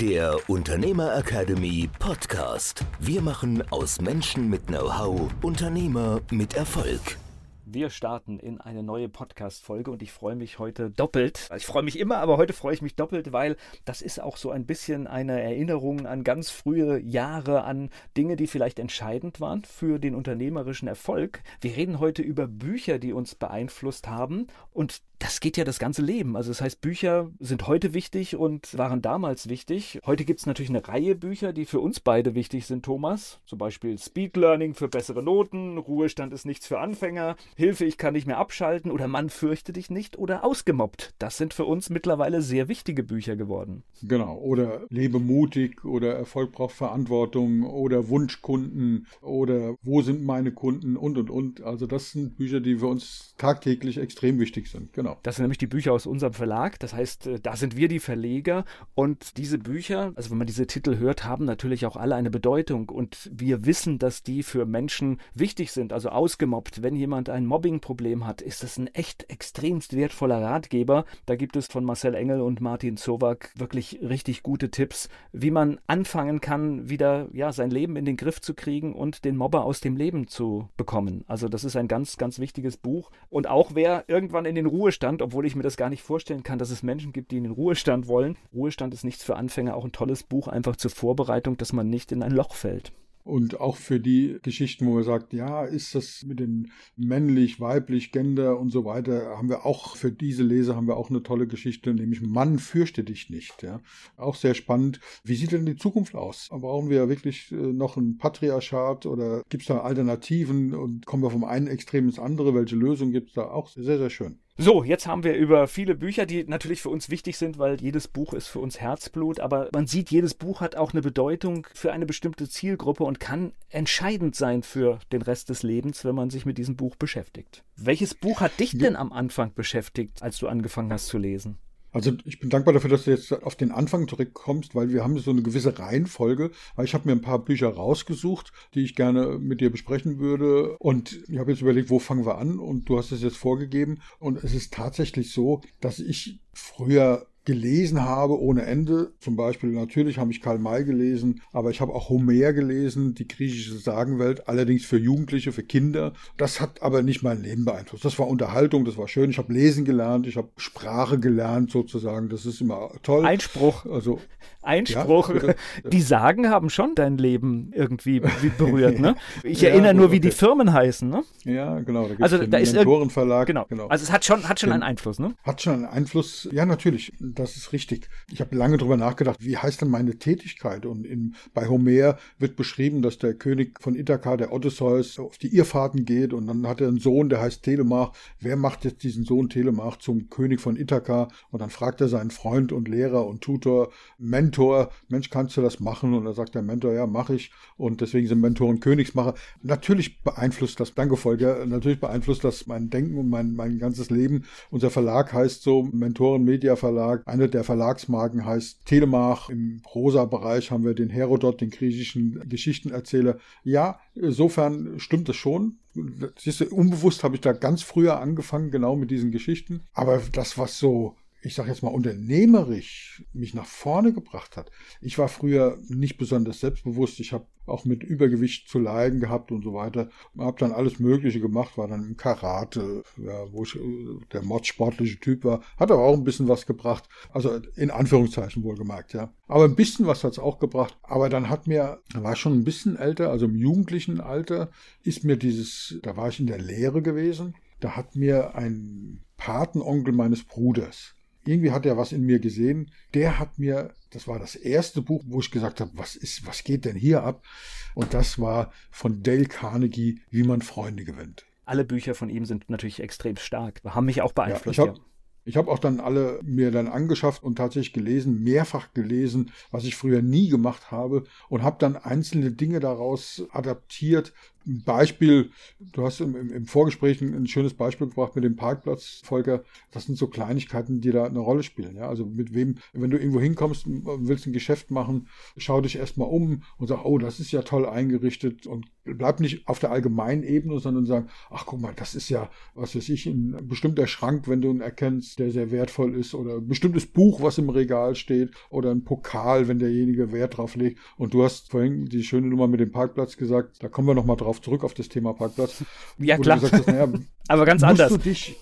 der Unternehmer Academy Podcast. Wir machen aus Menschen mit Know-how Unternehmer mit Erfolg. Wir starten in eine neue Podcast-Folge und ich freue mich heute doppelt. Ich freue mich immer, aber heute freue ich mich doppelt, weil das ist auch so ein bisschen eine Erinnerung an ganz frühe Jahre, an Dinge, die vielleicht entscheidend waren für den unternehmerischen Erfolg. Wir reden heute über Bücher, die uns beeinflusst haben und das geht ja das ganze Leben. Also das heißt, Bücher sind heute wichtig und waren damals wichtig. Heute gibt es natürlich eine Reihe Bücher, die für uns beide wichtig sind, Thomas. Zum Beispiel Speed Learning für bessere Noten, Ruhestand ist nichts für Anfänger, Hilfe, ich kann nicht mehr abschalten oder Mann fürchte dich nicht oder ausgemobbt. Das sind für uns mittlerweile sehr wichtige Bücher geworden. Genau. Oder Lebe mutig oder Erfolg braucht Verantwortung oder Wunschkunden oder Wo sind meine Kunden und und und. Also das sind Bücher, die für uns tagtäglich extrem wichtig sind. Genau. Das sind nämlich die Bücher aus unserem Verlag. Das heißt, äh, da sind wir die Verleger und diese Bücher, also wenn man diese Titel hört, haben natürlich auch alle eine Bedeutung und wir wissen, dass die für Menschen wichtig sind. Also ausgemobbt, wenn jemand ein Mobbing-Problem hat, ist das ein echt extremst wertvoller Ratgeber. Da gibt es von Marcel Engel und Martin Zowak wirklich richtig gute Tipps, wie man anfangen kann, wieder ja, sein Leben in den Griff zu kriegen und den Mobber aus dem Leben zu bekommen. Also das ist ein ganz, ganz wichtiges Buch. Und auch wer irgendwann in den Ruhestand, obwohl ich mir das gar nicht vorstellen kann, dass es Menschen gibt, die in den Ruhestand wollen. Ruhestand ist nichts für Anfänger, auch ein tolles Buch einfach zur Vorbereitung, dass man nicht in ein Loch fällt. Und auch für die Geschichten, wo man sagt, ja, ist das mit den männlich, weiblich, Gender und so weiter, haben wir auch für diese Leser haben wir auch eine tolle Geschichte, nämlich Mann fürchte dich nicht. Ja. Auch sehr spannend. Wie sieht denn die Zukunft aus? Brauchen wir wirklich äh, noch ein Patriarchat oder gibt es da Alternativen und kommen wir vom einen Extrem ins andere? Welche Lösung gibt es da? Auch sehr, sehr schön. So, jetzt haben wir über viele Bücher, die natürlich für uns wichtig sind, weil jedes Buch ist für uns Herzblut, aber man sieht, jedes Buch hat auch eine Bedeutung für eine bestimmte Zielgruppe und kann entscheidend sein für den Rest des Lebens, wenn man sich mit diesem Buch beschäftigt. Welches Buch hat dich denn am Anfang beschäftigt, als du angefangen hast zu lesen? Also ich bin dankbar dafür, dass du jetzt auf den Anfang zurückkommst, weil wir haben so eine gewisse Reihenfolge. Ich habe mir ein paar Bücher rausgesucht, die ich gerne mit dir besprechen würde. Und ich habe jetzt überlegt, wo fangen wir an? Und du hast es jetzt vorgegeben. Und es ist tatsächlich so, dass ich früher gelesen habe ohne Ende. Zum Beispiel natürlich habe ich Karl May gelesen, aber ich habe auch Homer gelesen, die griechische Sagenwelt, allerdings für Jugendliche, für Kinder. Das hat aber nicht mein Leben beeinflusst. Das war Unterhaltung, das war schön. Ich habe lesen gelernt, ich habe Sprache gelernt sozusagen. Das ist immer toll. Einspruch. Also Einspruch. Ja, die Sagen haben schon dein Leben irgendwie berührt, ne? Ich ja, erinnere nur, wie die Firmen heißen, ne? Ja, genau. Da also da ist Mentorenverlag. Genau. genau. Also es hat schon, hat schon einen Einfluss, ne? Hat schon einen Einfluss. Ja, natürlich das ist richtig. Ich habe lange darüber nachgedacht, wie heißt denn meine Tätigkeit? Und in, bei Homer wird beschrieben, dass der König von Ithaka, der Odysseus, auf die Irrfahrten geht und dann hat er einen Sohn, der heißt Telemach. Wer macht jetzt diesen Sohn Telemach zum König von Ithaka? Und dann fragt er seinen Freund und Lehrer und Tutor, Mentor, Mensch, kannst du das machen? Und dann sagt der Mentor, ja, mache ich. Und deswegen sind Mentoren Königsmacher. Natürlich beeinflusst das, danke Volker, natürlich beeinflusst das mein Denken und mein, mein ganzes Leben. Unser Verlag heißt so Mentoren Media Verlag. Eine der Verlagsmarken heißt Telemach. Im Prosa-Bereich haben wir den Herodot, den griechischen Geschichtenerzähler. Ja, insofern stimmt es schon. Siehst du, unbewusst habe ich da ganz früher angefangen, genau mit diesen Geschichten. Aber das, was so ich sage jetzt mal, unternehmerisch mich nach vorne gebracht hat. Ich war früher nicht besonders selbstbewusst. Ich habe auch mit Übergewicht zu leiden gehabt und so weiter. Habe dann alles Mögliche gemacht, war dann im Karate, ja, wo ich äh, der mordsportliche Typ war. Hat aber auch ein bisschen was gebracht. Also in Anführungszeichen wohlgemerkt, ja. Aber ein bisschen was hat es auch gebracht. Aber dann hat mir, da war ich schon ein bisschen älter, also im jugendlichen Alter, ist mir dieses, da war ich in der Lehre gewesen. Da hat mir ein Patenonkel meines Bruders, irgendwie hat er was in mir gesehen. Der hat mir, das war das erste Buch, wo ich gesagt habe, was ist, was geht denn hier ab? Und das war von Dale Carnegie, wie man Freunde gewinnt. Alle Bücher von ihm sind natürlich extrem stark, haben mich auch beeinflusst. Ja, ich habe Ich habe auch dann alle mir dann angeschafft und tatsächlich gelesen, mehrfach gelesen, was ich früher nie gemacht habe und habe dann einzelne Dinge daraus adaptiert, ein Beispiel, du hast im, im, Vorgespräch ein, ein, schönes Beispiel gebracht mit dem Parkplatz, Volker. Das sind so Kleinigkeiten, die da eine Rolle spielen. Ja? Also mit wem, wenn du irgendwo hinkommst und willst ein Geschäft machen, schau dich erstmal um und sag, oh, das ist ja toll eingerichtet und bleib nicht auf der allgemeinen Ebene, sondern sag, ach guck mal, das ist ja, was weiß ich, ein bestimmter Schrank, wenn du ihn erkennst, der sehr wertvoll ist oder ein bestimmtes Buch, was im Regal steht oder ein Pokal, wenn derjenige Wert drauf legt. Und du hast vorhin die schöne Nummer mit dem Parkplatz gesagt, da kommen wir nochmal drauf zurück auf das Thema Parkplatz. Ja, klar. Hast, naja, Aber ganz anders. Du dich,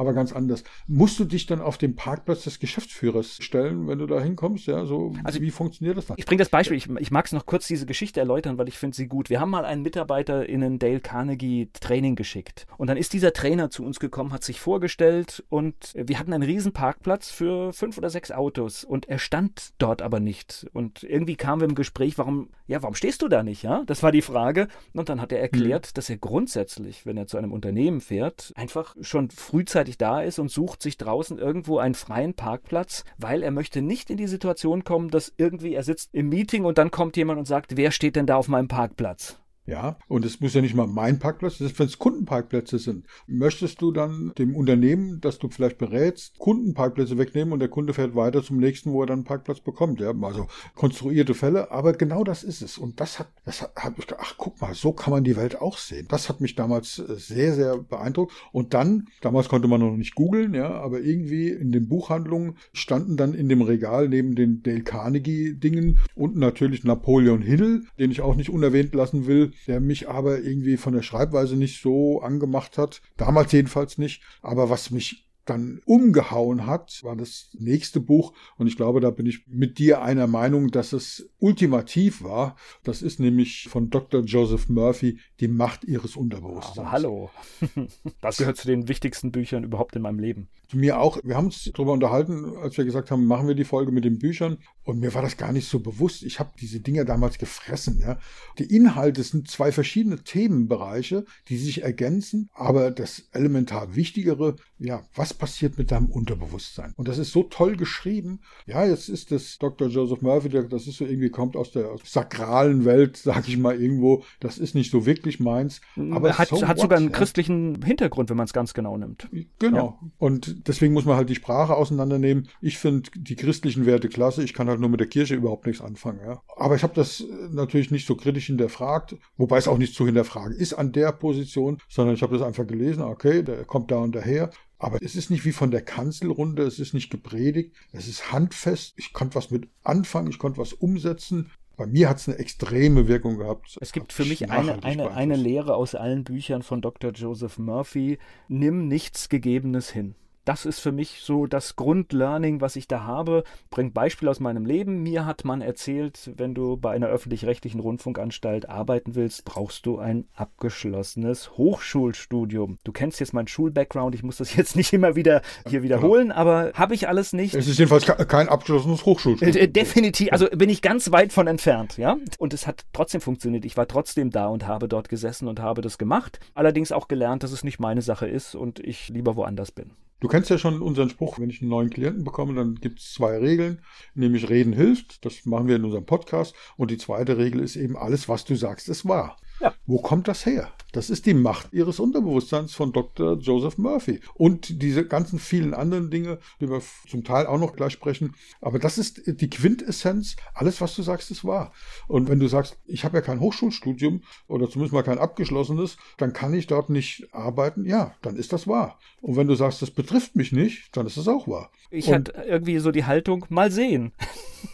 aber ganz anders. Musst du dich dann auf den Parkplatz des Geschäftsführers stellen, wenn du da hinkommst? Ja, so, also, wie funktioniert das dann? Ich bringe das Beispiel, ich, ich mag es noch kurz diese Geschichte erläutern, weil ich finde sie gut. Wir haben mal einen Mitarbeiter in ein Dale Carnegie Training geschickt. Und dann ist dieser Trainer zu uns gekommen, hat sich vorgestellt und wir hatten einen riesen Parkplatz für fünf oder sechs Autos und er stand dort aber nicht. Und irgendwie kamen wir im Gespräch, warum, ja, warum stehst du da nicht? Ja, das war die Frage. Und dann hat er erklärt, mhm. dass er grundsätzlich, wenn er zu einem Unternehmen fährt, einfach schon frühzeitig rechtzeitig da ist und sucht sich draußen irgendwo einen freien Parkplatz, weil er möchte nicht in die Situation kommen, dass irgendwie er sitzt im Meeting und dann kommt jemand und sagt, wer steht denn da auf meinem Parkplatz? Ja, und es muss ja nicht mal mein Parkplatz, selbst wenn es Kundenparkplätze sind. Möchtest du dann dem Unternehmen, das du vielleicht berätst, Kundenparkplätze wegnehmen und der Kunde fährt weiter zum nächsten, wo er dann einen Parkplatz bekommt? Ja, also konstruierte Fälle, aber genau das ist es. Und das hat, das hat, hat ich gedacht, ach guck mal, so kann man die Welt auch sehen. Das hat mich damals äh, sehr, sehr beeindruckt. Und dann, damals konnte man noch nicht googeln, ja, aber irgendwie in den Buchhandlungen standen dann in dem Regal neben den Dale Carnegie Dingen und natürlich Napoleon Hill, den ich auch nicht unerwähnt lassen will, der mich aber irgendwie von der Schreibweise nicht so angemacht hat. Damals jedenfalls nicht. Aber was mich dann umgehauen hat, war das nächste Buch. Und ich glaube, da bin ich mit dir einer Meinung, dass es ultimativ war. Das ist nämlich von Dr. Joseph Murphy, Die Macht ihres Unterbewusstseins. Aber hallo. Das gehört zu den wichtigsten Büchern überhaupt in meinem Leben. Mir auch. Wir haben uns darüber unterhalten, als wir gesagt haben, machen wir die Folge mit den Büchern. Und mir war das gar nicht so bewusst. Ich habe diese Dinge damals gefressen. Ja. Die Inhalte sind zwei verschiedene Themenbereiche, die sich ergänzen. Aber das elementar Wichtigere, ja, was passiert mit deinem Unterbewusstsein? Und das ist so toll geschrieben. Ja, jetzt ist das Dr. Joseph Murphy, das ist so irgendwie kommt aus der sakralen Welt, sag ich mal irgendwo. Das ist nicht so wirklich meins. Aber hat, so hat sogar einen ja. christlichen Hintergrund, wenn man es ganz genau nimmt. Genau. Ja. Und deswegen muss man halt die Sprache auseinandernehmen. Ich finde die christlichen Werte klasse. Ich kann halt nur mit der Kirche überhaupt nichts anfangen. Ja. Aber ich habe das natürlich nicht so kritisch hinterfragt, wobei es auch nicht zu hinterfragen ist an der Position, sondern ich habe das einfach gelesen. Okay, der kommt da und daher. Aber es ist nicht wie von der Kanzelrunde, es ist nicht gepredigt, es ist handfest. Ich konnte was mit anfangen, ich konnte was umsetzen. Bei mir hat es eine extreme Wirkung gehabt. Es gibt für mich eine, eine, eine Lehre aus allen Büchern von Dr. Joseph Murphy. Nimm nichts Gegebenes hin das ist für mich so das Grundlearning, was ich da habe. Bringt Beispiel aus meinem Leben. Mir hat man erzählt, wenn du bei einer öffentlich-rechtlichen Rundfunkanstalt arbeiten willst, brauchst du ein abgeschlossenes Hochschulstudium. Du kennst jetzt meinen Schulbackground, ich muss das jetzt nicht immer wieder hier wiederholen, ja. aber habe ich alles nicht. Es ist jedenfalls kein abgeschlossenes Hochschulstudium. Äh, definitiv, also bin ich ganz weit von entfernt, ja. Und es hat trotzdem funktioniert. Ich war trotzdem da und habe dort gesessen und habe das gemacht. Allerdings auch gelernt, dass es nicht meine Sache ist und ich lieber woanders bin. Du kennst ja schon unseren Spruch, wenn ich einen neuen Klienten bekomme, dann gibt es zwei Regeln, nämlich Reden hilft, das machen wir in unserem Podcast, und die zweite Regel ist eben, alles, was du sagst, ist wahr. Ja. Wo kommt das her? Das ist die Macht ihres Unterbewusstseins von Dr. Joseph Murphy. Und diese ganzen vielen anderen Dinge, die wir zum Teil auch noch gleich sprechen. Aber das ist die Quintessenz. Alles, was du sagst, ist wahr. Und wenn du sagst, ich habe ja kein Hochschulstudium oder zumindest mal kein abgeschlossenes, dann kann ich dort nicht arbeiten. Ja, dann ist das wahr. Und wenn du sagst, das betrifft mich nicht, dann ist es auch wahr. Ich hatte irgendwie so die Haltung, mal sehen.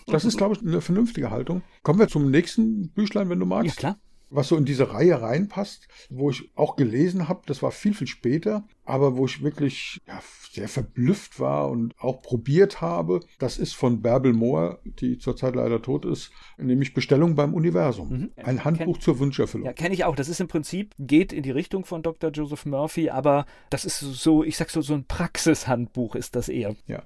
Das ist, glaube ich, eine vernünftige Haltung. Kommen wir zum nächsten Büchlein, wenn du magst. Ja, klar was so in diese Reihe reinpasst, wo ich auch gelesen habe, das war viel, viel später, aber wo ich wirklich ja, sehr verblüfft war und auch probiert habe, das ist von Bärbel Mohr, die zurzeit leider tot ist, nämlich Bestellung beim Universum. Mhm. Ein Handbuch kenn, zur Wünscherfüllung. Ja, kenne ich auch. Das ist im Prinzip, geht in die Richtung von Dr. Joseph Murphy, aber das ist so, ich sag so, so ein Praxishandbuch ist das eher. Ja.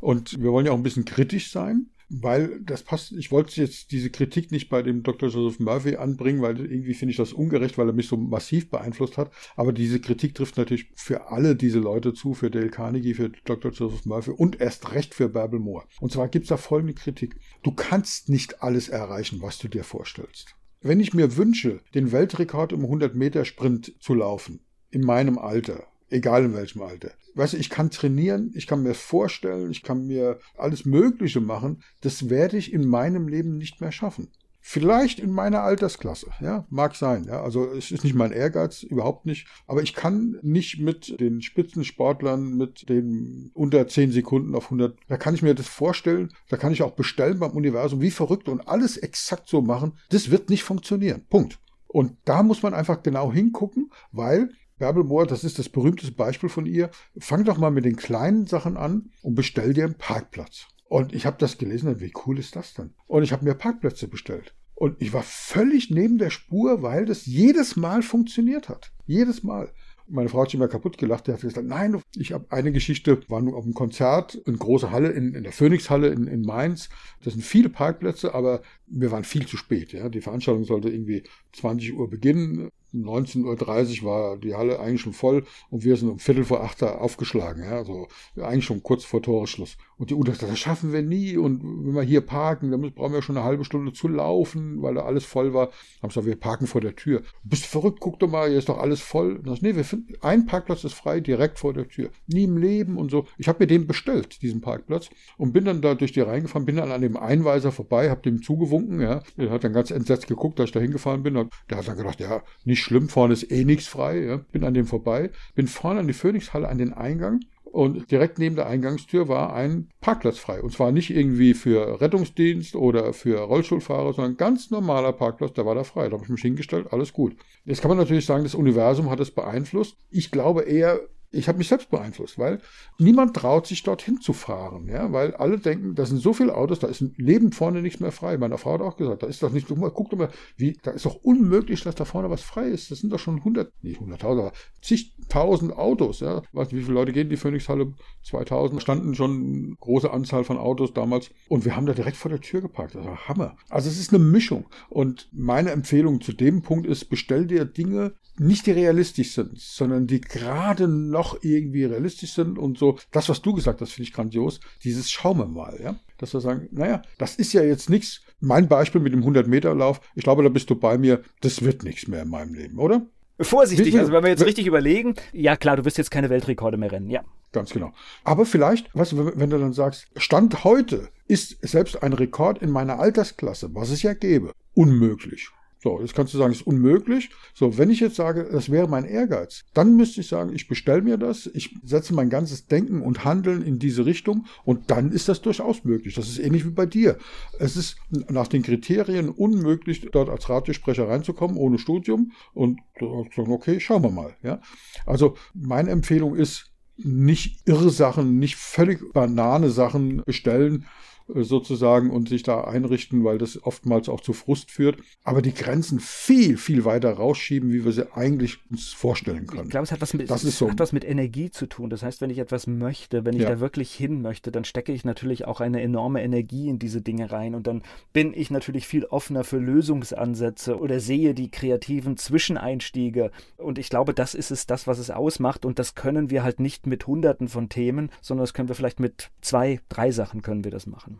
Und wir wollen ja auch ein bisschen kritisch sein. Weil das passt, ich wollte jetzt diese Kritik nicht bei dem Dr. Joseph Murphy anbringen, weil irgendwie finde ich das ungerecht, weil er mich so massiv beeinflusst hat. Aber diese Kritik trifft natürlich für alle diese Leute zu, für Dale Carnegie, für Dr. Joseph Murphy und erst recht für Bärbel Moore. Und zwar gibt es da folgende Kritik. Du kannst nicht alles erreichen, was du dir vorstellst. Wenn ich mir wünsche, den Weltrekord im 100-Meter-Sprint zu laufen, in meinem Alter, egal in welchem Alter. Weißt du, ich kann trainieren, ich kann mir vorstellen, ich kann mir alles Mögliche machen. Das werde ich in meinem Leben nicht mehr schaffen. Vielleicht in meiner Altersklasse, ja, mag sein. Ja, also es ist nicht mein Ehrgeiz, überhaupt nicht. Aber ich kann nicht mit den Spitzensportlern, mit den unter 10 Sekunden auf 100, da kann ich mir das vorstellen, da kann ich auch bestellen beim Universum, wie verrückt und alles exakt so machen. Das wird nicht funktionieren. Punkt. Und da muss man einfach genau hingucken, weil Bärbel Mohr, das ist das berühmteste Beispiel von ihr. Fang doch mal mit den kleinen Sachen an und bestell dir einen Parkplatz. Und ich habe das gelesen und wie cool ist das denn? Und ich habe mir Parkplätze bestellt. Und ich war völlig neben der Spur, weil das jedes Mal funktioniert hat. Jedes Mal. Meine Frau hat sich immer kaputt gelacht. Die hat gesagt, nein, ich habe eine Geschichte, war nur auf einem Konzert, in große Halle, in, in der Phoenix-Halle in, in Mainz. Das sind viele Parkplätze, aber wir waren viel zu spät. Ja. Die Veranstaltung sollte irgendwie 20 Uhr beginnen. 19.30 Uhr war die Halle eigentlich schon voll und wir sind um Viertel vor acht aufgeschlagen, ja, also eigentlich schon kurz vor Toreschluss. Und die Uta sagt, das schaffen wir nie und wenn wir hier parken, dann brauchen wir schon eine halbe Stunde zu laufen, weil da alles voll war. Haben gesagt, wir parken vor der Tür. Bist du verrückt, guck doch mal, hier ist doch alles voll. Und das, nee, wir finden, ein Parkplatz ist frei, direkt vor der Tür. Nie im Leben und so. Ich habe mir den bestellt, diesen Parkplatz, und bin dann da durch die reingefahren, bin dann an dem Einweiser vorbei, habe dem zugewunken, ja. Der hat dann ganz entsetzt geguckt, dass ich da hingefahren bin. Der hat dann gedacht, ja, nicht schlimm, vorne ist eh nichts frei. Ja. Bin an dem vorbei, bin vorne an die Phoenixhalle an den Eingang und direkt neben der Eingangstür war ein Parkplatz frei. Und zwar nicht irgendwie für Rettungsdienst oder für Rollstuhlfahrer, sondern ganz normaler Parkplatz, der war da frei. Da habe ich mich hingestellt, alles gut. Jetzt kann man natürlich sagen, das Universum hat es beeinflusst. Ich glaube eher, ich habe mich selbst beeinflusst, weil niemand traut sich dorthin zu fahren, ja, weil alle denken, da sind so viele Autos, da ist ein Leben vorne nichts mehr frei. Meine Frau hat auch gesagt, da ist doch nicht, guck doch mal, wie, da ist doch unmöglich, dass da vorne was frei ist. Das sind doch schon hundert, nicht hunderttausend, aber zigtausend Autos, ja. Weißt du, wie viele Leute gehen in die Phoenixhalle? 2000 standen schon eine große Anzahl von Autos damals und wir haben da direkt vor der Tür geparkt. Das war Hammer. Also es ist eine Mischung und meine Empfehlung zu dem Punkt ist, bestell dir Dinge, nicht die realistisch sind, sondern die gerade noch irgendwie realistisch sind und so. Das, was du gesagt hast, finde ich grandios. Dieses Schauen wir mal, ja. Dass wir sagen, naja, das ist ja jetzt nichts. Mein Beispiel mit dem 100-Meter-Lauf, ich glaube, da bist du bei mir, das wird nichts mehr in meinem Leben, oder? Vorsichtig, also wenn wir jetzt richtig überlegen, ja klar, du wirst jetzt keine Weltrekorde mehr rennen, ja. Ganz genau. Aber vielleicht, weißt du, wenn du dann sagst, Stand heute ist selbst ein Rekord in meiner Altersklasse, was es ja gäbe, unmöglich. So, jetzt kannst du sagen, es ist unmöglich. So, wenn ich jetzt sage, das wäre mein Ehrgeiz, dann müsste ich sagen, ich bestelle mir das, ich setze mein ganzes Denken und Handeln in diese Richtung und dann ist das durchaus möglich. Das ist ähnlich wie bei dir. Es ist nach den Kriterien unmöglich, dort als Radiosprecher reinzukommen, ohne Studium und sagen, okay, schauen wir mal. Ja? Also, meine Empfehlung ist, nicht irre Sachen, nicht völlig banane Sachen bestellen, sozusagen und sich da einrichten, weil das oftmals auch zu Frust führt. Aber die Grenzen viel, viel weiter rausschieben, wie wir sie eigentlich uns vorstellen können. Ich glaube, es hat was mit, das ist so. hat was mit Energie zu tun. Das heißt, wenn ich etwas möchte, wenn ich ja. da wirklich hin möchte, dann stecke ich natürlich auch eine enorme Energie in diese Dinge rein und dann bin ich natürlich viel offener für Lösungsansätze oder sehe die kreativen Zwischeneinstiege. Und ich glaube, das ist es, das, was es ausmacht. Und das können wir halt nicht mit hunderten von Themen, sondern das können wir vielleicht mit zwei, drei Sachen können wir das machen.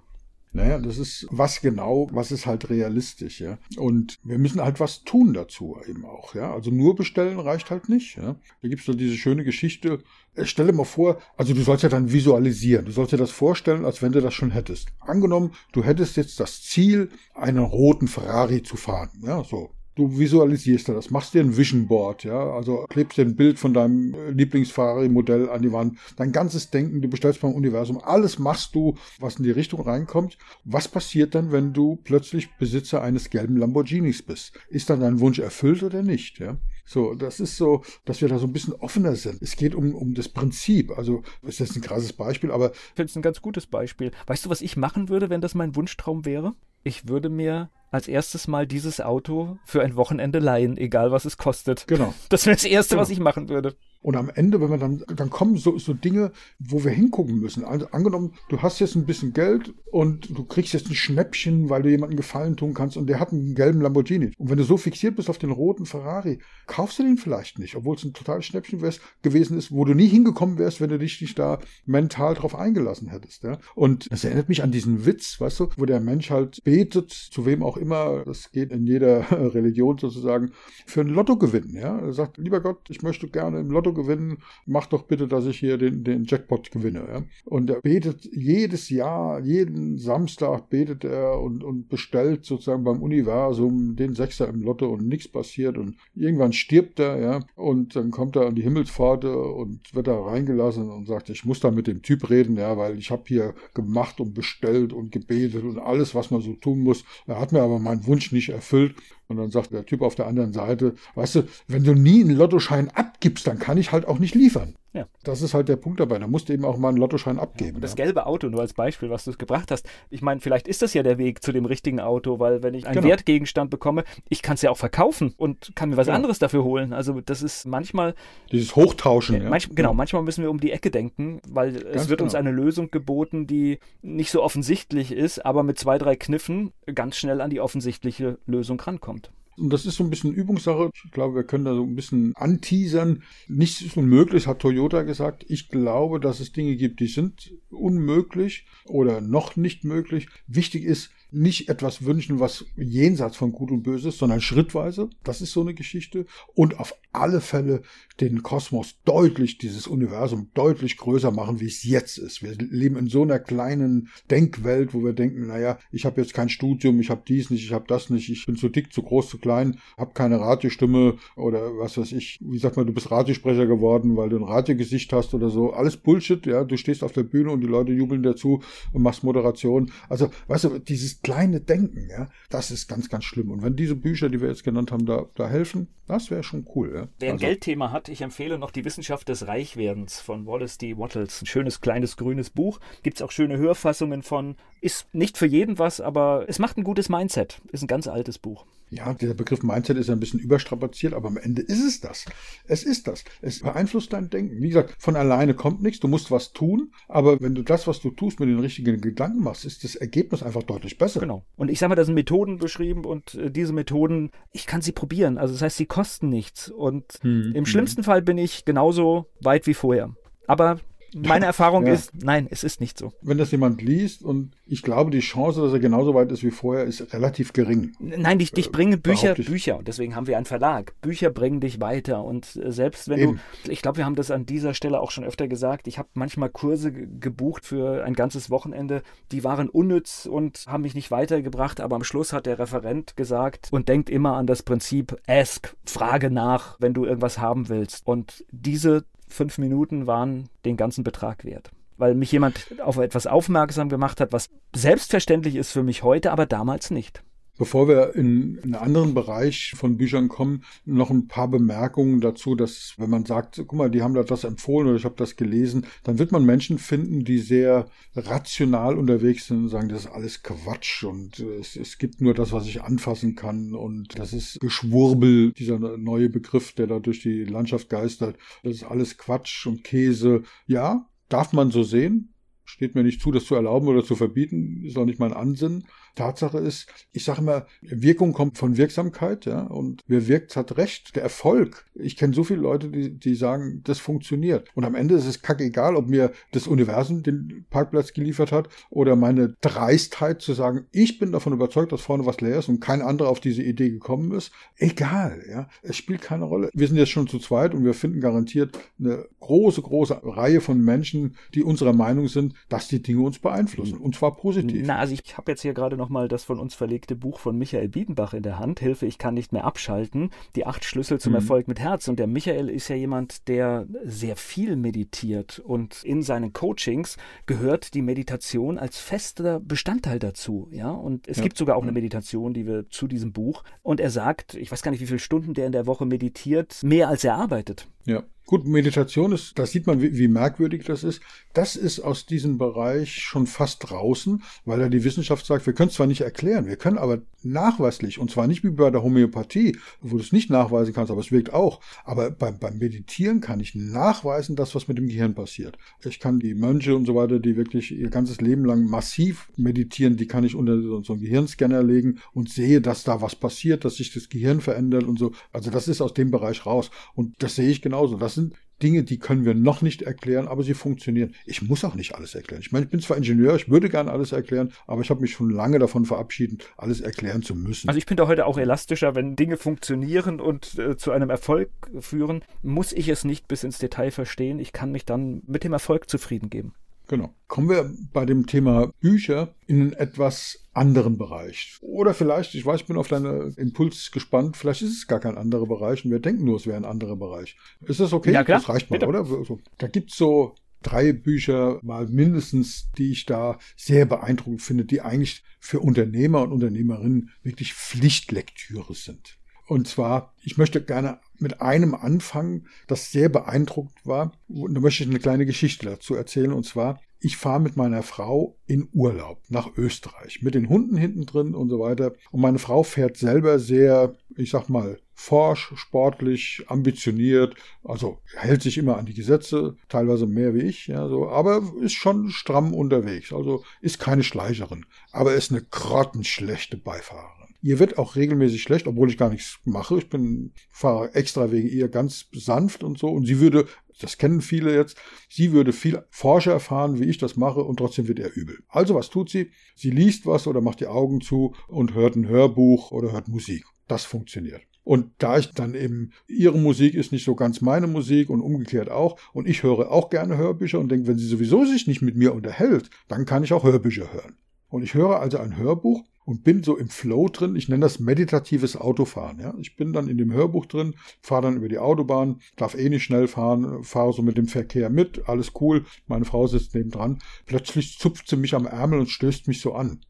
Naja, das ist was genau, was ist halt realistisch, ja. Und wir müssen halt was tun dazu eben auch, ja. Also nur bestellen reicht halt nicht, ja. Da gibt's so diese schöne Geschichte. Äh, stell dir mal vor, also du sollst ja dann visualisieren. Du sollst dir das vorstellen, als wenn du das schon hättest. Angenommen, du hättest jetzt das Ziel, einen roten Ferrari zu fahren, ja, so du visualisierst das, machst dir ein Vision Board, ja, also klebst dir ein Bild von deinem äh, Lieblingsferrari-Modell an die Wand, dein ganzes Denken, du bestellst beim Universum, alles machst du, was in die Richtung reinkommt. Was passiert dann, wenn du plötzlich Besitzer eines gelben Lamborghinis bist? Ist dann dein Wunsch erfüllt oder nicht, ja? So, das ist so, dass wir da so ein bisschen offener sind. Es geht um, um das Prinzip. Also, ist jetzt ein krasses Beispiel, aber. Ich finde es ein ganz gutes Beispiel. Weißt du, was ich machen würde, wenn das mein Wunschtraum wäre? Ich würde mir als erstes mal dieses Auto für ein Wochenende leihen, egal was es kostet. Genau. Das wäre das Erste, genau. was ich machen würde. Und am Ende, wenn wir dann, dann kommen so, so Dinge, wo wir hingucken müssen. Also angenommen, du hast jetzt ein bisschen Geld und du kriegst jetzt ein Schnäppchen, weil du jemandem Gefallen tun kannst und der hat einen gelben Lamborghini. Und wenn du so fixiert bist auf den roten Ferrari, kaufst du den vielleicht nicht, obwohl es ein totales Schnäppchen wär's, gewesen ist, wo du nie hingekommen wärst, wenn du dich nicht da mental drauf eingelassen hättest. Ja? Und das erinnert mich an diesen Witz, weißt du, wo der Mensch halt betet, zu wem auch immer, das geht in jeder Religion sozusagen, für ein Lottogewinn. Ja? Er sagt, lieber Gott, ich möchte gerne im Lotto gewinnen, mach doch bitte, dass ich hier den, den Jackpot gewinne. Ja? Und er betet jedes Jahr, jeden Samstag betet er und, und bestellt sozusagen beim Universum den Sechser im Lotto und nichts passiert und irgendwann stirbt er, ja, und dann kommt er an die Himmelspforte und wird da reingelassen und sagt, ich muss da mit dem Typ reden, ja, weil ich habe hier gemacht und bestellt und gebetet und alles, was man so tun muss. Er hat mir aber meinen Wunsch nicht erfüllt und dann sagt der Typ auf der anderen Seite, weißt du, wenn du nie einen Lottoschein abgibst, dann kann ich halt auch nicht liefern. Ja. Das ist halt der Punkt dabei. Da musst du eben auch mal einen Lottoschein abgeben. Ja, und das ja. gelbe Auto, nur als Beispiel, was du gebracht hast. Ich meine, vielleicht ist das ja der Weg zu dem richtigen Auto, weil wenn ich einen genau. Wertgegenstand bekomme, ich kann es ja auch verkaufen und kann mir was genau. anderes dafür holen. Also das ist manchmal. Dieses Hochtauschen. Äh, manch, genau, manchmal müssen wir um die Ecke denken, weil Ganz es wird genau. uns eine Lösung geboten, die nicht so offensichtlich ist, aber mit zwei, drei Kniffen ganz schnell an die offensichtliche Lösung rankommt. Und das ist so ein bisschen Übungssache. Ich glaube, wir können da so ein bisschen anteasern. Nichts ist unmöglich, hat Toyota gesagt. Ich glaube, dass es Dinge gibt, die sind unmöglich oder noch nicht möglich. Wichtig ist, nicht etwas wünschen, was jenseits von Gut und Böse ist, sondern schrittweise. Das ist so eine Geschichte. Und auf alle Fälle den Kosmos deutlich, dieses Universum deutlich größer machen, wie es jetzt ist. Wir leben in so einer kleinen Denkwelt, wo wir denken, naja, ich habe jetzt kein Studium, ich habe dies nicht, ich habe das nicht, ich bin zu dick, zu groß, zu klein, habe keine Radiostimme oder was weiß ich. Wie sagt man, du bist Radiosprecher geworden, weil du ein Radiogesicht hast oder so. Alles Bullshit, ja. Du stehst auf der Bühne und die Leute jubeln dazu und machst Moderation. Also, weißt du, dieses kleine Denken, ja, das ist ganz, ganz schlimm. Und wenn diese Bücher, die wir jetzt genannt haben, da, da helfen, das wäre schon cool. Ja? Wer ein also, Geldthema hat, ich empfehle noch die Wissenschaft des Reichwerdens von Wallace D. Wattles. Ein schönes, kleines, grünes Buch. Gibt es auch schöne Hörfassungen von. Ist nicht für jeden was, aber es macht ein gutes Mindset. Ist ein ganz altes Buch. Ja, dieser Begriff Mindset ist ein bisschen überstrapaziert, aber am Ende ist es das. Es ist das. Es beeinflusst dein Denken. Wie gesagt, von alleine kommt nichts. Du musst was tun, aber wenn du das, was du tust, mit den richtigen Gedanken machst, ist das Ergebnis einfach deutlich besser. Genau. Und ich sage mal, da sind Methoden beschrieben und äh, diese Methoden, ich kann sie probieren. Also das heißt, sie kosten nichts. Und hm, im schlimmsten hm. Fall bin ich genauso weit wie vorher. Aber meine Erfahrung ja. ist, nein, es ist nicht so. Wenn das jemand liest und ich glaube, die Chance, dass er genauso weit ist wie vorher, ist relativ gering. Nein, dich, dich bringen Bücher, Bücher. Und deswegen haben wir einen Verlag. Bücher bringen dich weiter. Und äh, selbst wenn Eben. du, ich glaube, wir haben das an dieser Stelle auch schon öfter gesagt, ich habe manchmal Kurse gebucht für ein ganzes Wochenende, die waren unnütz und haben mich nicht weitergebracht. Aber am Schluss hat der Referent gesagt und denkt immer an das Prinzip Ask, frage nach, wenn du irgendwas haben willst. Und diese fünf Minuten waren den ganzen Betrag wert. Weil mich jemand auf etwas aufmerksam gemacht hat, was selbstverständlich ist für mich heute, aber damals nicht. Bevor wir in einen anderen Bereich von Büchern kommen, noch ein paar Bemerkungen dazu, dass wenn man sagt, guck mal, die haben da das empfohlen oder ich habe das gelesen, dann wird man Menschen finden, die sehr rational unterwegs sind und sagen, das ist alles Quatsch und es, es gibt nur das, was ich anfassen kann und das ist Geschwurbel, dieser neue Begriff, der da durch die Landschaft geistert. Das ist alles Quatsch und Käse. Ja, darf man so sehen. Steht mir nicht zu, das zu erlauben oder zu verbieten, ist auch nicht mein Ansinnen. Tatsache ist, ich sage immer, Wirkung kommt von Wirksamkeit, ja, und wer wirkt, hat recht. Der Erfolg. Ich kenne so viele Leute, die, die sagen, das funktioniert. Und am Ende ist es kackegal, ob mir das Universum den Parkplatz geliefert hat oder meine Dreistheit zu sagen, ich bin davon überzeugt, dass vorne was leer ist und kein anderer auf diese Idee gekommen ist. Egal, ja. Es spielt keine Rolle. Wir sind jetzt schon zu zweit und wir finden garantiert eine große, große Reihe von Menschen, die unserer Meinung sind, dass die Dinge uns beeinflussen. Und zwar positiv. Na, also ich habe jetzt hier gerade noch nochmal das von uns verlegte Buch von Michael Biedenbach in der Hand, Hilfe, ich kann nicht mehr abschalten, die acht Schlüssel zum mhm. Erfolg mit Herz. Und der Michael ist ja jemand, der sehr viel meditiert und in seinen Coachings gehört die Meditation als fester Bestandteil dazu. Ja, und es ja. gibt sogar auch eine Meditation, die wir zu diesem Buch. Und er sagt, ich weiß gar nicht, wie viele Stunden der in der Woche meditiert, mehr als er arbeitet. Ja. Gut, Meditation ist, da sieht man, wie, wie, merkwürdig das ist. Das ist aus diesem Bereich schon fast draußen, weil ja die Wissenschaft sagt, wir können es zwar nicht erklären, wir können aber nachweislich, und zwar nicht wie bei der Homöopathie, wo du es nicht nachweisen kannst, aber es wirkt auch. Aber beim, beim Meditieren kann ich nachweisen, dass was mit dem Gehirn passiert. Ich kann die Mönche und so weiter, die wirklich ihr ganzes Leben lang massiv meditieren, die kann ich unter so einen Gehirnscanner legen und sehe, dass da was passiert, dass sich das Gehirn verändert und so. Also das ist aus dem Bereich raus. Und das sehe ich genauso. Das sind Dinge, die können wir noch nicht erklären, aber sie funktionieren. Ich muss auch nicht alles erklären. Ich meine, ich bin zwar Ingenieur, ich würde gerne alles erklären, aber ich habe mich schon lange davon verabschiedet, alles erklären zu müssen. Also ich bin da heute auch elastischer, wenn Dinge funktionieren und äh, zu einem Erfolg führen, muss ich es nicht bis ins Detail verstehen. Ich kann mich dann mit dem Erfolg zufrieden geben. Genau. Kommen wir bei dem Thema Bücher in einen etwas anderen Bereich. Oder vielleicht, ich weiß, ich bin auf deinen Impuls gespannt, vielleicht ist es gar kein anderer Bereich und wir denken nur, es wäre ein anderer Bereich. Ist das okay? Ja, klar. Das reicht mal, Bitte. oder? So. Da gibt's so drei Bücher mal mindestens, die ich da sehr beeindruckend finde, die eigentlich für Unternehmer und Unternehmerinnen wirklich Pflichtlektüre sind. Und zwar, ich möchte gerne mit einem anfangen, das sehr beeindruckt war. Und da möchte ich eine kleine Geschichte dazu erzählen. Und zwar, ich fahre mit meiner Frau in Urlaub nach Österreich mit den Hunden hinten drin und so weiter. Und meine Frau fährt selber sehr, ich sag mal, forsch, sportlich, ambitioniert, also hält sich immer an die Gesetze, teilweise mehr wie ich, ja, so, aber ist schon stramm unterwegs, also ist keine Schleicherin, aber ist eine grottenschlechte Beifahrerin. Ihr wird auch regelmäßig schlecht, obwohl ich gar nichts mache. Ich bin, fahre extra wegen ihr ganz sanft und so. Und sie würde, das kennen viele jetzt, sie würde viel forscher erfahren, wie ich das mache, und trotzdem wird er übel. Also was tut sie? Sie liest was oder macht die Augen zu und hört ein Hörbuch oder hört Musik. Das funktioniert. Und da ich dann eben, ihre Musik ist nicht so ganz meine Musik und umgekehrt auch. Und ich höre auch gerne Hörbücher und denke, wenn sie sowieso sich nicht mit mir unterhält, dann kann ich auch Hörbücher hören. Und ich höre also ein Hörbuch und bin so im Flow drin. Ich nenne das meditatives Autofahren. Ja? Ich bin dann in dem Hörbuch drin, fahre dann über die Autobahn, darf eh nicht schnell fahren, fahre so mit dem Verkehr mit, alles cool. Meine Frau sitzt nebendran. Plötzlich zupft sie mich am Ärmel und stößt mich so an.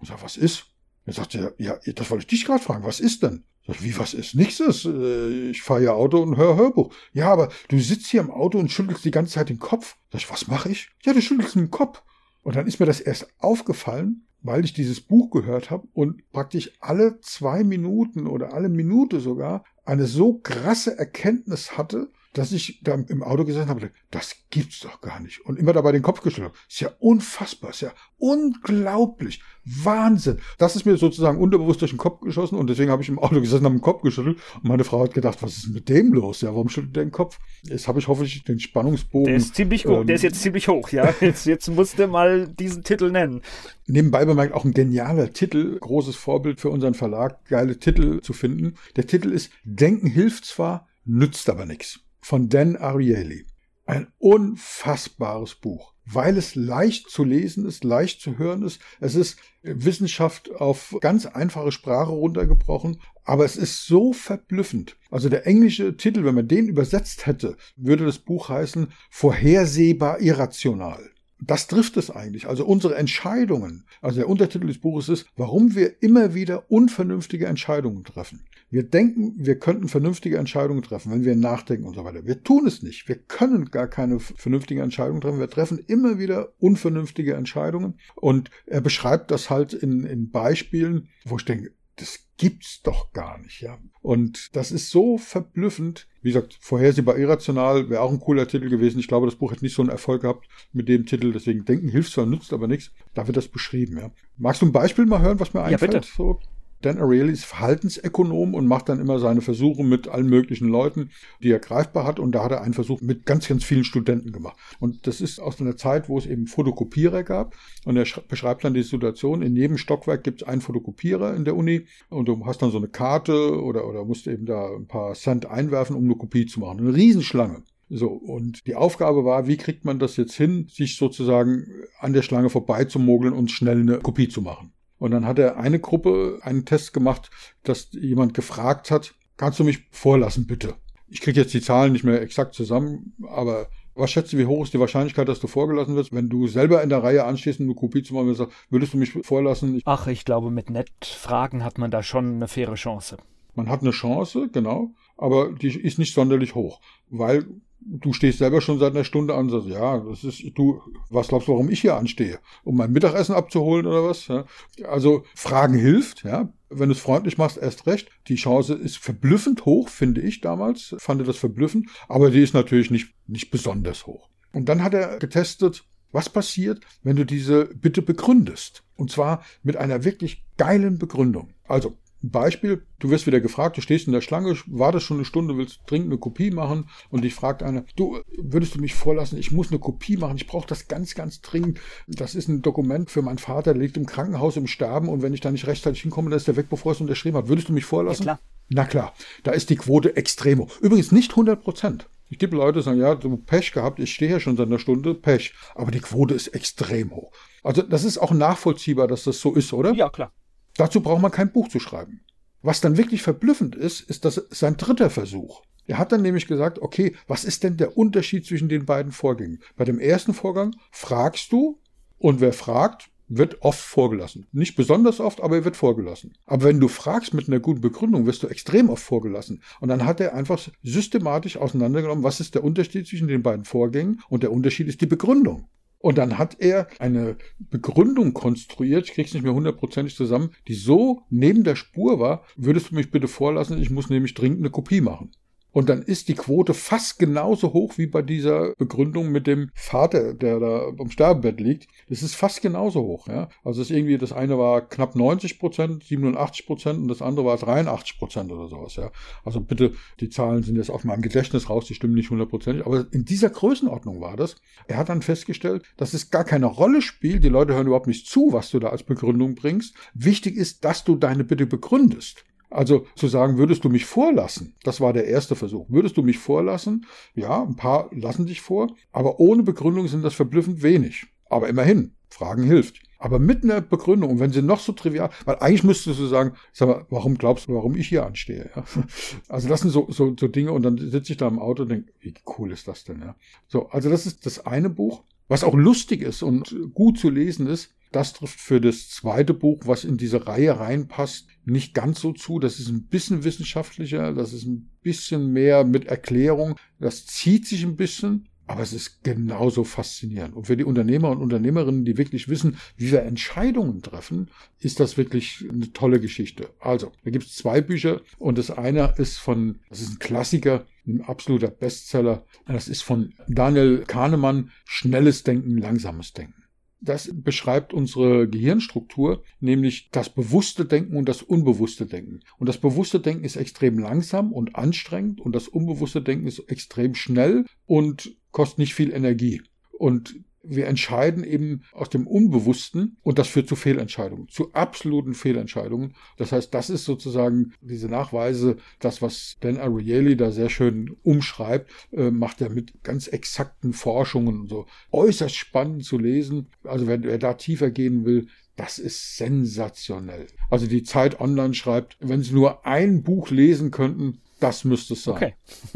Ich sage, was ist? Er sagt ja, das wollte ich dich gerade fragen, was ist denn? Sag, wie, was ist? Nichts ist. Äh, ich fahre ja Auto und höre Hörbuch. Ja, aber du sitzt hier im Auto und schüttelst die ganze Zeit den Kopf. Sag ich, was mache ich? Ja, du schüttelst den Kopf. Und dann ist mir das erst aufgefallen, weil ich dieses Buch gehört habe und praktisch alle zwei Minuten oder alle Minute sogar eine so krasse Erkenntnis hatte, dass ich da im Auto gesessen habe, das gibt's doch gar nicht. Und immer dabei den Kopf geschüttelt habe. Ist ja unfassbar, ist ja unglaublich. Wahnsinn. Das ist mir sozusagen unterbewusst durch den Kopf geschossen und deswegen habe ich im Auto gesessen, habe den Kopf geschüttelt und meine Frau hat gedacht, was ist mit dem los? Ja, warum schüttelt der den Kopf? Jetzt habe ich hoffentlich den Spannungsbogen. Der ist ziemlich hoch, ähm, der ist jetzt ziemlich hoch, ja. Jetzt, jetzt musste mal diesen Titel nennen. Nebenbei bemerkt auch ein genialer Titel, großes Vorbild für unseren Verlag, geile Titel zu finden. Der Titel ist Denken hilft zwar, nützt aber nichts von Dan Ariely. Ein unfassbares Buch, weil es leicht zu lesen ist, leicht zu hören ist. Es ist Wissenschaft auf ganz einfache Sprache runtergebrochen, aber es ist so verblüffend. Also der englische Titel, wenn man den übersetzt hätte, würde das Buch heißen Vorhersehbar irrational das trifft es eigentlich. Also unsere Entscheidungen. Also der Untertitel des Buches ist, warum wir immer wieder unvernünftige Entscheidungen treffen. Wir denken, wir könnten vernünftige Entscheidungen treffen, wenn wir nachdenken und so weiter. Wir tun es nicht. Wir können gar keine vernünftigen Entscheidungen treffen. Wir treffen immer wieder unvernünftige Entscheidungen. Und er beschreibt das halt in, in Beispielen, wo ich denke, das gibt's doch gar nicht, ja. Und das ist so verblüffend. Wie gesagt, vorhersehbar irrational wäre auch ein cooler Titel gewesen. Ich glaube, das Buch hätte nicht so einen Erfolg gehabt mit dem Titel. Deswegen denken hilft zwar, nützt aber nichts. Da wird das beschrieben, ja. Magst du ein Beispiel mal hören, was mir einfällt? Ja, bitte. So? Dan Ariely ist Verhaltensökonom und macht dann immer seine Versuche mit allen möglichen Leuten, die er greifbar hat. Und da hat er einen Versuch mit ganz, ganz vielen Studenten gemacht. Und das ist aus einer Zeit, wo es eben Fotokopierer gab. Und er beschreibt dann die Situation, in jedem Stockwerk gibt es einen Fotokopierer in der Uni und du hast dann so eine Karte oder, oder musst eben da ein paar Cent einwerfen, um eine Kopie zu machen. Eine Riesenschlange. So, und die Aufgabe war, wie kriegt man das jetzt hin, sich sozusagen an der Schlange vorbeizumogeln und schnell eine Kopie zu machen. Und dann hat er eine Gruppe einen Test gemacht, dass jemand gefragt hat, kannst du mich vorlassen, bitte? Ich kriege jetzt die Zahlen nicht mehr exakt zusammen, aber was schätzt du, wie hoch ist die Wahrscheinlichkeit, dass du vorgelassen wirst? Wenn du selber in der Reihe anstehst und eine Kopie zu machen, würdest, würdest du mich vorlassen? Ach, ich glaube, mit Nettfragen hat man da schon eine faire Chance. Man hat eine Chance, genau, aber die ist nicht sonderlich hoch, weil du stehst selber schon seit einer Stunde an und sagst, ja, das ist, du, was glaubst du, warum ich hier anstehe? Um mein Mittagessen abzuholen oder was? Ja? Also Fragen hilft, ja. Wenn du es freundlich machst, erst recht. Die Chance ist verblüffend hoch, finde ich damals. Fand das verblüffend. Aber die ist natürlich nicht, nicht besonders hoch. Und dann hat er getestet, was passiert, wenn du diese Bitte begründest. Und zwar mit einer wirklich geilen Begründung. Also, Beispiel, du wirst wieder gefragt, du stehst in der Schlange, wartest schon eine Stunde, willst dringend eine Kopie machen und dich fragt einer, du, würdest du mich vorlassen, ich muss eine Kopie machen, ich brauche das ganz, ganz dringend. Das ist ein Dokument für meinen Vater, der liegt im Krankenhaus im Sterben und wenn ich da nicht rechtzeitig hinkomme, dann ist der weg, bevor es unterschrieben hat. Würdest du mich vorlassen? Ja, klar. Na klar, da ist die Quote extrem hoch. Übrigens nicht 100 Prozent. Ich gibt Leute, die sagen, ja, du Pech gehabt, ich stehe ja schon seit einer Stunde, Pech. Aber die Quote ist extrem hoch. Also das ist auch nachvollziehbar, dass das so ist, oder? Ja, klar. Dazu braucht man kein Buch zu schreiben. Was dann wirklich verblüffend ist, ist das sein dritter Versuch. Er hat dann nämlich gesagt, okay, was ist denn der Unterschied zwischen den beiden Vorgängen? Bei dem ersten Vorgang fragst du und wer fragt, wird oft vorgelassen. Nicht besonders oft, aber er wird vorgelassen. Aber wenn du fragst mit einer guten Begründung, wirst du extrem oft vorgelassen. Und dann hat er einfach systematisch auseinandergenommen, was ist der Unterschied zwischen den beiden Vorgängen und der Unterschied ist die Begründung. Und dann hat er eine Begründung konstruiert, ich krieg's nicht mehr hundertprozentig zusammen, die so neben der Spur war, würdest du mich bitte vorlassen, ich muss nämlich dringend eine Kopie machen. Und dann ist die Quote fast genauso hoch wie bei dieser Begründung mit dem Vater, der da am Sterbebett liegt. Das ist fast genauso hoch. Ja? Also es ist irgendwie, das eine war knapp 90 Prozent, 87 Prozent und das andere war 83 Prozent oder sowas. Ja? Also bitte, die Zahlen sind jetzt auf meinem Gedächtnis raus, die stimmen nicht hundertprozentig. Aber in dieser Größenordnung war das. Er hat dann festgestellt, dass es gar keine Rolle spielt. Die Leute hören überhaupt nicht zu, was du da als Begründung bringst. Wichtig ist, dass du deine Bitte begründest. Also zu sagen, würdest du mich vorlassen? Das war der erste Versuch. Würdest du mich vorlassen? Ja, ein paar lassen dich vor, aber ohne Begründung sind das verblüffend wenig. Aber immerhin, Fragen hilft. Aber mit einer Begründung, und wenn sie noch so trivial, weil eigentlich müsstest du sagen, sag mal, warum glaubst du, warum ich hier anstehe? Ja? Also das sind so, so, so Dinge, und dann sitze ich da im Auto und denke, wie cool ist das denn? Ja? So, also das ist das eine Buch, was auch lustig ist und gut zu lesen ist. Das trifft für das zweite Buch, was in diese Reihe reinpasst, nicht ganz so zu. Das ist ein bisschen wissenschaftlicher, das ist ein bisschen mehr mit Erklärung. Das zieht sich ein bisschen, aber es ist genauso faszinierend. Und für die Unternehmer und Unternehmerinnen, die wirklich wissen, wie wir Entscheidungen treffen, ist das wirklich eine tolle Geschichte. Also, da gibt es zwei Bücher und das eine ist von, das ist ein Klassiker, ein absoluter Bestseller. Das ist von Daniel Kahnemann, Schnelles Denken, Langsames Denken. Das beschreibt unsere Gehirnstruktur, nämlich das bewusste Denken und das unbewusste Denken. Und das bewusste Denken ist extrem langsam und anstrengend und das unbewusste Denken ist extrem schnell und kostet nicht viel Energie. Und wir entscheiden eben aus dem Unbewussten und das führt zu Fehlentscheidungen, zu absoluten Fehlentscheidungen. Das heißt, das ist sozusagen diese Nachweise, das, was Dan Ariely da sehr schön umschreibt, äh, macht er mit ganz exakten Forschungen und so. Äußerst spannend zu lesen. Also wer, wer da tiefer gehen will, das ist sensationell. Also die Zeit Online schreibt, wenn Sie nur ein Buch lesen könnten, das müsste es sein. Okay.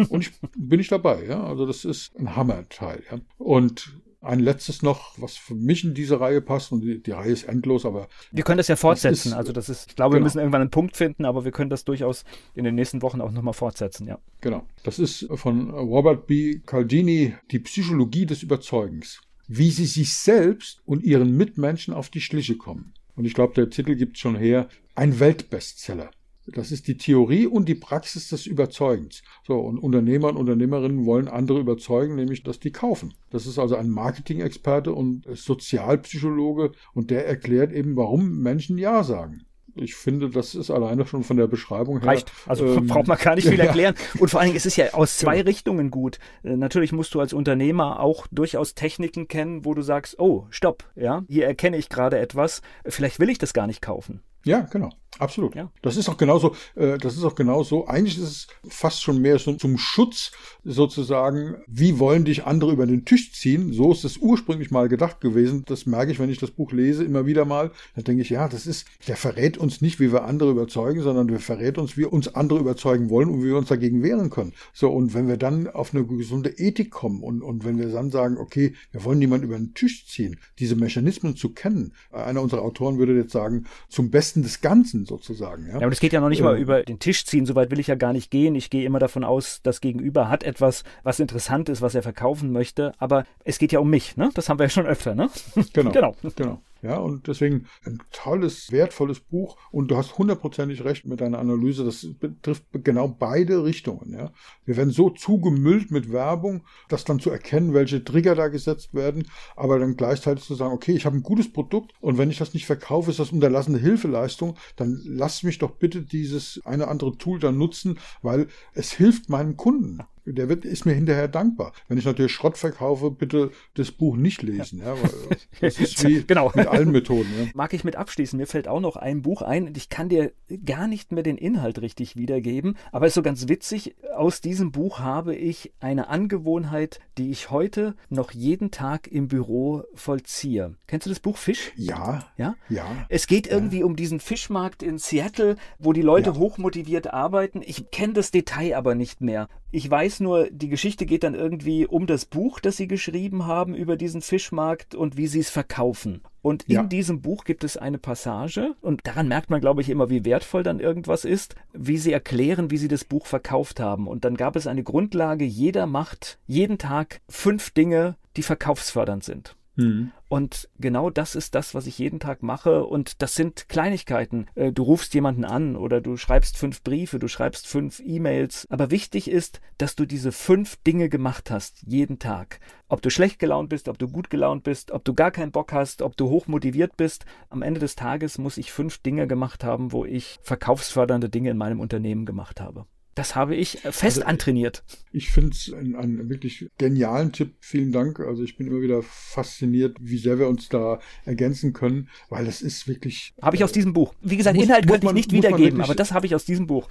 und ich bin ich dabei, ja. Also das ist ein Hammerteil, ja. Und ein letztes noch, was für mich in diese Reihe passt, und die, die Reihe ist endlos, aber. Wir können das ja fortsetzen. Das ist, also, das ist, ich glaube, genau. wir müssen irgendwann einen Punkt finden, aber wir können das durchaus in den nächsten Wochen auch nochmal fortsetzen, ja. Genau. Das ist von Robert B. Caldini, die Psychologie des Überzeugens. Wie sie sich selbst und ihren Mitmenschen auf die Schliche kommen. Und ich glaube, der Titel gibt schon her, ein Weltbestseller. Das ist die Theorie und die Praxis des Überzeugens. So, und Unternehmer und Unternehmerinnen wollen andere überzeugen, nämlich, dass die kaufen. Das ist also ein Marketing-Experte und Sozialpsychologe und der erklärt eben, warum Menschen Ja sagen. Ich finde, das ist alleine schon von der Beschreibung her. Reicht. Also ähm, braucht man gar nicht viel erklären. Ja. Und vor allen Dingen, es ist ja aus zwei ja. Richtungen gut. Äh, natürlich musst du als Unternehmer auch durchaus Techniken kennen, wo du sagst, oh, stopp, ja, hier erkenne ich gerade etwas, vielleicht will ich das gar nicht kaufen. Ja, genau. Absolut. Ja. Das ist auch genauso, äh, das ist auch genauso. Eigentlich ist es fast schon mehr so zum Schutz sozusagen. Wie wollen dich andere über den Tisch ziehen? So ist es ursprünglich mal gedacht gewesen. Das merke ich, wenn ich das Buch lese, immer wieder mal. Da denke ich, ja, das ist, der verrät uns nicht, wie wir andere überzeugen, sondern der verrät uns, wie uns andere überzeugen wollen und wie wir uns dagegen wehren können. So, und wenn wir dann auf eine gesunde Ethik kommen und, und wenn wir dann sagen, okay, wir wollen niemanden über den Tisch ziehen, diese Mechanismen zu kennen. Einer unserer Autoren würde jetzt sagen, zum Besten des Ganzen genießen sozusagen. Ja, ja und es geht ja noch nicht äh, mal über den Tisch ziehen, soweit will ich ja gar nicht gehen. Ich gehe immer davon aus, das Gegenüber hat etwas, was interessant ist, was er verkaufen möchte, aber es geht ja um mich, ne? Das haben wir ja schon öfter, ne? Genau. genau. genau. Ja, und deswegen ein tolles, wertvolles Buch. Und du hast hundertprozentig recht mit deiner Analyse. Das betrifft genau beide Richtungen. Ja. Wir werden so zugemüllt mit Werbung, dass dann zu erkennen, welche Trigger da gesetzt werden, aber dann gleichzeitig zu sagen, okay, ich habe ein gutes Produkt und wenn ich das nicht verkaufe, ist das unterlassene Hilfeleistung, dann lass mich doch bitte dieses eine andere Tool dann nutzen, weil es hilft meinem Kunden der wird, ist mir hinterher dankbar. Wenn ich natürlich Schrott verkaufe, bitte das Buch nicht lesen. Ja, das ist wie genau. mit allen Methoden. Ja. Mag ich mit abschließen. Mir fällt auch noch ein Buch ein. Ich kann dir gar nicht mehr den Inhalt richtig wiedergeben, aber es ist so ganz witzig. Aus diesem Buch habe ich eine Angewohnheit, die ich heute noch jeden Tag im Büro vollziehe. Kennst du das Buch Fisch? Ja. Ja? Ja. Es geht irgendwie ja. um diesen Fischmarkt in Seattle, wo die Leute ja. hochmotiviert arbeiten. Ich kenne das Detail aber nicht mehr. Ich weiß nur, die Geschichte geht dann irgendwie um das Buch, das sie geschrieben haben über diesen Fischmarkt und wie sie es verkaufen. Und in ja. diesem Buch gibt es eine Passage, und daran merkt man, glaube ich, immer, wie wertvoll dann irgendwas ist, wie sie erklären, wie sie das Buch verkauft haben. Und dann gab es eine Grundlage, jeder macht jeden Tag fünf Dinge, die verkaufsfördernd sind. Mhm. Und genau das ist das, was ich jeden Tag mache. Und das sind Kleinigkeiten. Äh, du rufst jemanden an oder du schreibst fünf Briefe, du schreibst fünf E-Mails. Aber wichtig ist, dass du diese fünf Dinge gemacht hast, jeden Tag. Ob du schlecht gelaunt bist, ob du gut gelaunt bist, ob du gar keinen Bock hast, ob du hoch motiviert bist. Am Ende des Tages muss ich fünf Dinge gemacht haben, wo ich verkaufsfördernde Dinge in meinem Unternehmen gemacht habe. Das habe ich äh, fest also, antrainiert. Ich finde es einen, einen, wirklich genialen Tipp. Vielen Dank. Also ich bin immer wieder fasziniert, wie sehr wir uns da ergänzen können, weil es ist wirklich. Habe ich aus diesem Buch. Wie gesagt, muss, Inhalt könnte ich nicht wiedergeben, wirklich, aber das habe ich aus diesem Buch.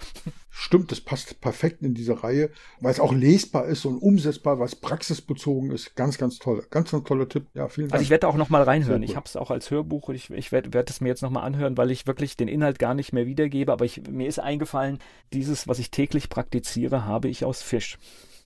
Stimmt, das passt perfekt in diese Reihe, weil es auch lesbar ist und umsetzbar, weil es praxisbezogen ist. Ganz, ganz toll. Ganz, ganz toller Tipp. Ja, vielen Dank. Also ich werde auch noch mal reinhören. Ich habe es auch als Hörbuch und ich, ich werde werd es mir jetzt noch mal anhören, weil ich wirklich den Inhalt gar nicht mehr wiedergebe. Aber ich, mir ist eingefallen, dieses, was ich täglich praktiziere, habe ich aus Fisch.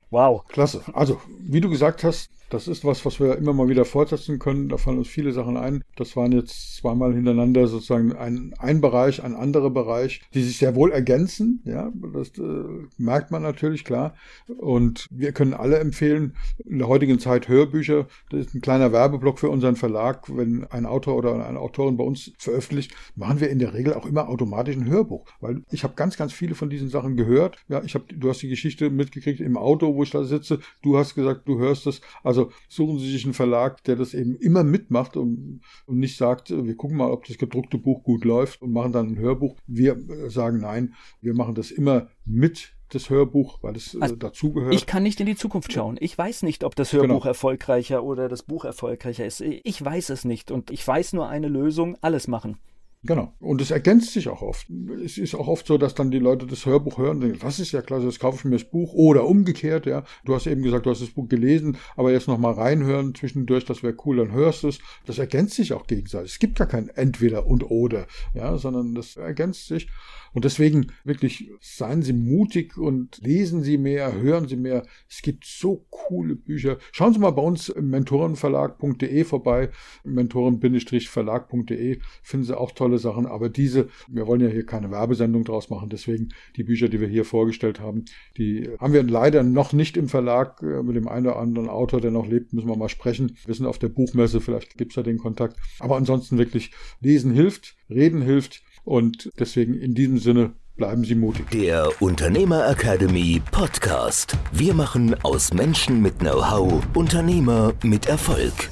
Wow. Klasse. Also, wie du gesagt hast, das ist was, was wir immer mal wieder fortsetzen können. Da fallen uns viele Sachen ein. Das waren jetzt zweimal hintereinander sozusagen ein, ein Bereich, ein anderer Bereich, die sich sehr wohl ergänzen. Ja, das äh, merkt man natürlich, klar. Und wir können alle empfehlen, in der heutigen Zeit Hörbücher. Das ist ein kleiner Werbeblock für unseren Verlag. Wenn ein Autor oder eine Autorin bei uns veröffentlicht, machen wir in der Regel auch immer automatisch ein Hörbuch. Weil ich habe ganz, ganz viele von diesen Sachen gehört. Ja, ich habe, du hast die Geschichte mitgekriegt im Auto, wo ich da sitze. Du hast gesagt, du hörst es. Also also suchen Sie sich einen Verlag, der das eben immer mitmacht und, und nicht sagt, wir gucken mal, ob das gedruckte Buch gut läuft und machen dann ein Hörbuch. Wir äh, sagen nein, wir machen das immer mit das Hörbuch, weil es äh, also dazugehört. Ich kann nicht in die Zukunft schauen. Ich weiß nicht, ob das Hörbuch genau. erfolgreicher oder das Buch erfolgreicher ist. Ich weiß es nicht und ich weiß nur eine Lösung, alles machen. Genau. Und es ergänzt sich auch oft. Es ist auch oft so, dass dann die Leute das Hörbuch hören und denken, das ist ja klasse, jetzt kaufe ich mir das Buch. Oder umgekehrt, ja. Du hast eben gesagt, du hast das Buch gelesen, aber jetzt nochmal reinhören zwischendurch, das wäre cool, dann hörst du es. Das ergänzt sich auch gegenseitig. Es gibt gar kein Entweder und Oder, ja, sondern das ergänzt sich. Und deswegen wirklich seien Sie mutig und lesen Sie mehr, hören Sie mehr. Es gibt so coole Bücher. Schauen Sie mal bei uns im mentorenverlag.de vorbei. Mentoren-verlag.de finden Sie auch tolle Sachen. Aber diese, wir wollen ja hier keine Werbesendung draus machen. Deswegen die Bücher, die wir hier vorgestellt haben, die haben wir leider noch nicht im Verlag. Äh, mit dem einen oder anderen Autor, der noch lebt, müssen wir mal sprechen. Wir sind auf der Buchmesse, vielleicht gibt es ja den Kontakt. Aber ansonsten wirklich lesen hilft, reden hilft. Und deswegen in diesem Sinne bleiben Sie mutig. Der Unternehmer Academy Podcast. Wir machen aus Menschen mit Know-how Unternehmer mit Erfolg.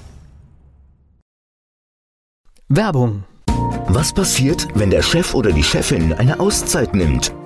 Werbung. Was passiert, wenn der Chef oder die Chefin eine Auszeit nimmt